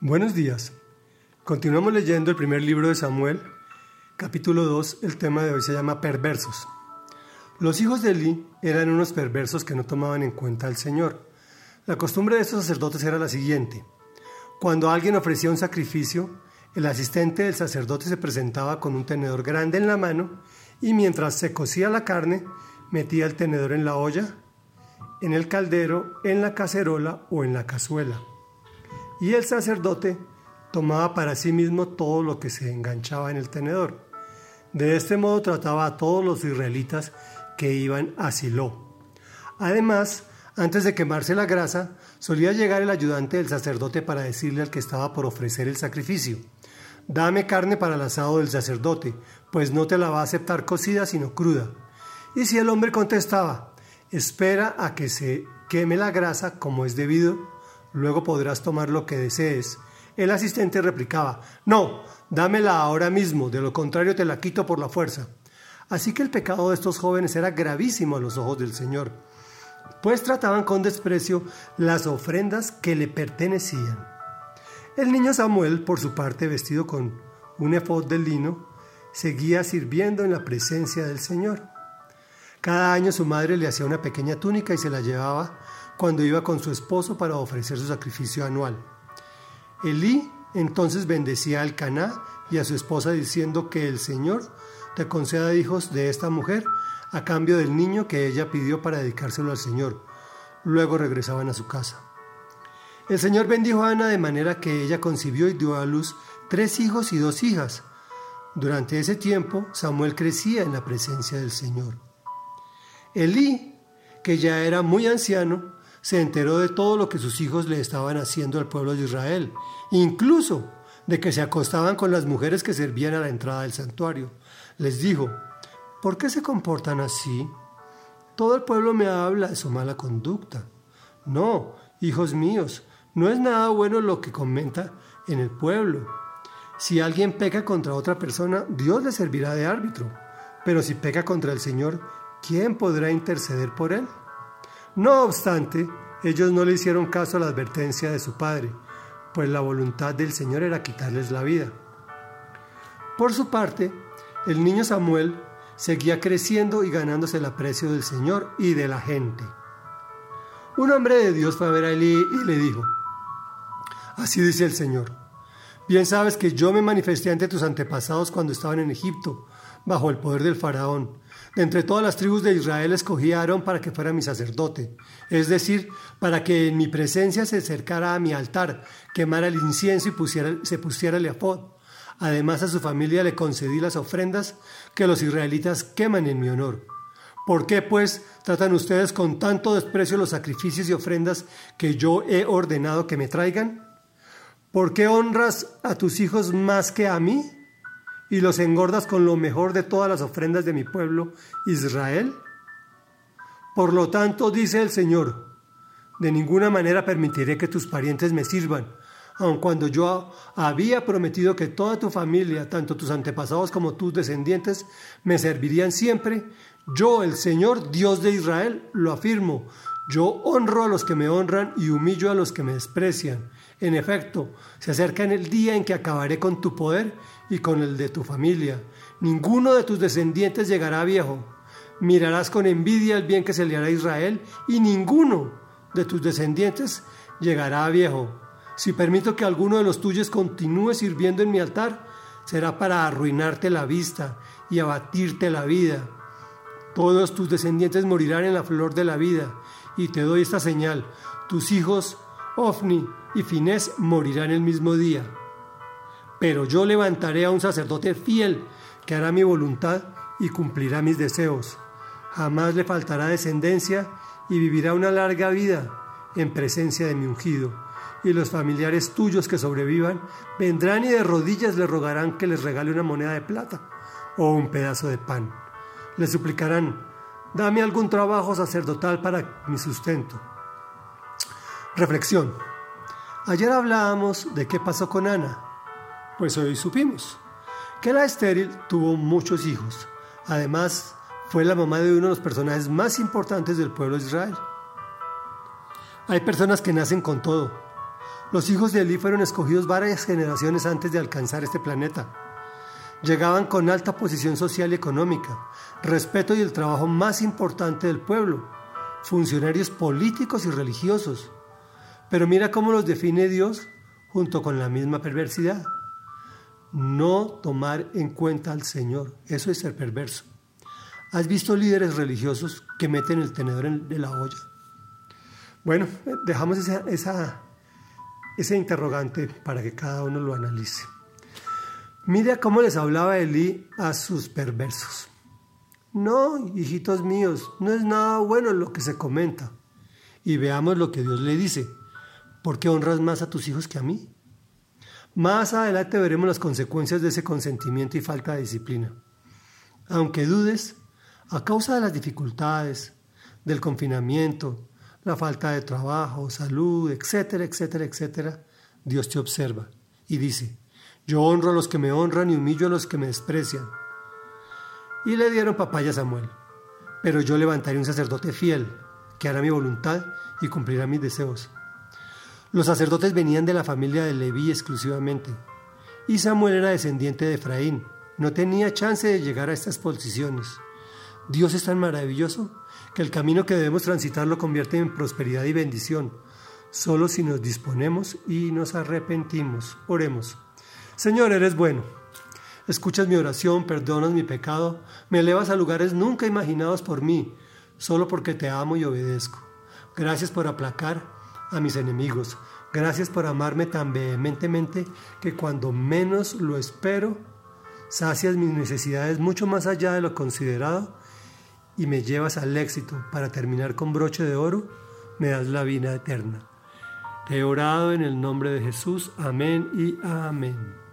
Buenos días. Continuamos leyendo el primer libro de Samuel, capítulo 2. El tema de hoy se llama perversos. Los hijos de Eli eran unos perversos que no tomaban en cuenta al Señor. La costumbre de estos sacerdotes era la siguiente. Cuando alguien ofrecía un sacrificio, el asistente del sacerdote se presentaba con un tenedor grande en la mano y mientras se cocía la carne, metía el tenedor en la olla, en el caldero, en la cacerola o en la cazuela y el sacerdote tomaba para sí mismo todo lo que se enganchaba en el tenedor. De este modo trataba a todos los israelitas que iban a Silo. Además, antes de quemarse la grasa, solía llegar el ayudante del sacerdote para decirle al que estaba por ofrecer el sacrificio, Dame carne para el asado del sacerdote, pues no te la va a aceptar cocida sino cruda. Y si el hombre contestaba, Espera a que se queme la grasa como es debido, luego podrás tomar lo que desees. El asistente replicaba, no, dámela ahora mismo, de lo contrario te la quito por la fuerza. Así que el pecado de estos jóvenes era gravísimo a los ojos del Señor, pues trataban con desprecio las ofrendas que le pertenecían. El niño Samuel, por su parte, vestido con un efod de lino, seguía sirviendo en la presencia del Señor. Cada año su madre le hacía una pequeña túnica y se la llevaba cuando iba con su esposo para ofrecer su sacrificio anual. Elí entonces bendecía al Caná y a su esposa diciendo que el Señor te conceda hijos de esta mujer a cambio del niño que ella pidió para dedicárselo al Señor. Luego regresaban a su casa. El Señor bendijo a Ana de manera que ella concibió y dio a luz tres hijos y dos hijas. Durante ese tiempo Samuel crecía en la presencia del Señor. Elí, que ya era muy anciano, se enteró de todo lo que sus hijos le estaban haciendo al pueblo de Israel, incluso de que se acostaban con las mujeres que servían a la entrada del santuario. Les dijo, ¿por qué se comportan así? Todo el pueblo me habla de su mala conducta. No, hijos míos, no es nada bueno lo que comenta en el pueblo. Si alguien peca contra otra persona, Dios le servirá de árbitro. Pero si peca contra el Señor, ¿quién podrá interceder por él? No obstante, ellos no le hicieron caso a la advertencia de su padre, pues la voluntad del Señor era quitarles la vida. Por su parte, el niño Samuel seguía creciendo y ganándose el aprecio del Señor y de la gente. Un hombre de Dios fue a ver a Elí y le dijo, Así dice el Señor, bien sabes que yo me manifesté ante tus antepasados cuando estaban en Egipto, bajo el poder del faraón, entre todas las tribus de Israel escogí a Aarón para que fuera mi sacerdote, es decir, para que en mi presencia se acercara a mi altar, quemara el incienso y se pusiera el. Además a su familia le concedí las ofrendas que los israelitas queman en mi honor. ¿Por qué, pues, tratan ustedes con tanto desprecio los sacrificios y ofrendas que yo he ordenado que me traigan? ¿Por qué honras a tus hijos más que a mí? Y los engordas con lo mejor de todas las ofrendas de mi pueblo Israel? Por lo tanto, dice el Señor, de ninguna manera permitiré que tus parientes me sirvan, aun cuando yo había prometido que toda tu familia, tanto tus antepasados como tus descendientes, me servirían siempre, yo, el Señor, Dios de Israel, lo afirmo, yo honro a los que me honran y humillo a los que me desprecian. En efecto, se acerca en el día en que acabaré con tu poder y con el de tu familia. Ninguno de tus descendientes llegará viejo. Mirarás con envidia el bien que se le hará a Israel y ninguno de tus descendientes llegará viejo. Si permito que alguno de los tuyos continúe sirviendo en mi altar, será para arruinarte la vista y abatirte la vida. Todos tus descendientes morirán en la flor de la vida y te doy esta señal, tus hijos, Ofni y Finés, morirán el mismo día. Pero yo levantaré a un sacerdote fiel que hará mi voluntad y cumplirá mis deseos. Jamás le faltará descendencia y vivirá una larga vida en presencia de mi ungido. Y los familiares tuyos que sobrevivan vendrán y de rodillas le rogarán que les regale una moneda de plata o un pedazo de pan. Le suplicarán, Dame algún trabajo sacerdotal para mi sustento. Reflexión. Ayer hablábamos de qué pasó con Ana. Pues hoy supimos que la estéril tuvo muchos hijos. Además, fue la mamá de uno de los personajes más importantes del pueblo de Israel. Hay personas que nacen con todo. Los hijos de Elí fueron escogidos varias generaciones antes de alcanzar este planeta. Llegaban con alta posición social y económica, respeto y el trabajo más importante del pueblo, funcionarios políticos y religiosos. Pero mira cómo los define Dios junto con la misma perversidad. No tomar en cuenta al Señor, eso es ser perverso. ¿Has visto líderes religiosos que meten el tenedor de la olla? Bueno, dejamos esa, esa ese interrogante para que cada uno lo analice. Mira cómo les hablaba Elí a sus perversos. No, hijitos míos, no es nada bueno lo que se comenta. Y veamos lo que Dios le dice. ¿Por qué honras más a tus hijos que a mí? Más adelante veremos las consecuencias de ese consentimiento y falta de disciplina. Aunque dudes, a causa de las dificultades, del confinamiento, la falta de trabajo, salud, etcétera, etcétera, etcétera, Dios te observa y dice, yo honro a los que me honran y humillo a los que me desprecian. Y le dieron papaya a Samuel, pero yo levantaré un sacerdote fiel, que hará mi voluntad y cumplirá mis deseos. Los sacerdotes venían de la familia de Leví exclusivamente, y Samuel era descendiente de Efraín, no tenía chance de llegar a estas posiciones. Dios es tan maravilloso que el camino que debemos transitar lo convierte en prosperidad y bendición, solo si nos disponemos y nos arrepentimos. Oremos. Señor, eres bueno. Escuchas mi oración, perdonas mi pecado, me elevas a lugares nunca imaginados por mí, solo porque te amo y obedezco. Gracias por aplacar a mis enemigos. Gracias por amarme tan vehementemente que cuando menos lo espero, sacias mis necesidades mucho más allá de lo considerado y me llevas al éxito para terminar con broche de oro, me das la vida eterna. Te he orado en el nombre de Jesús. Amén y amén.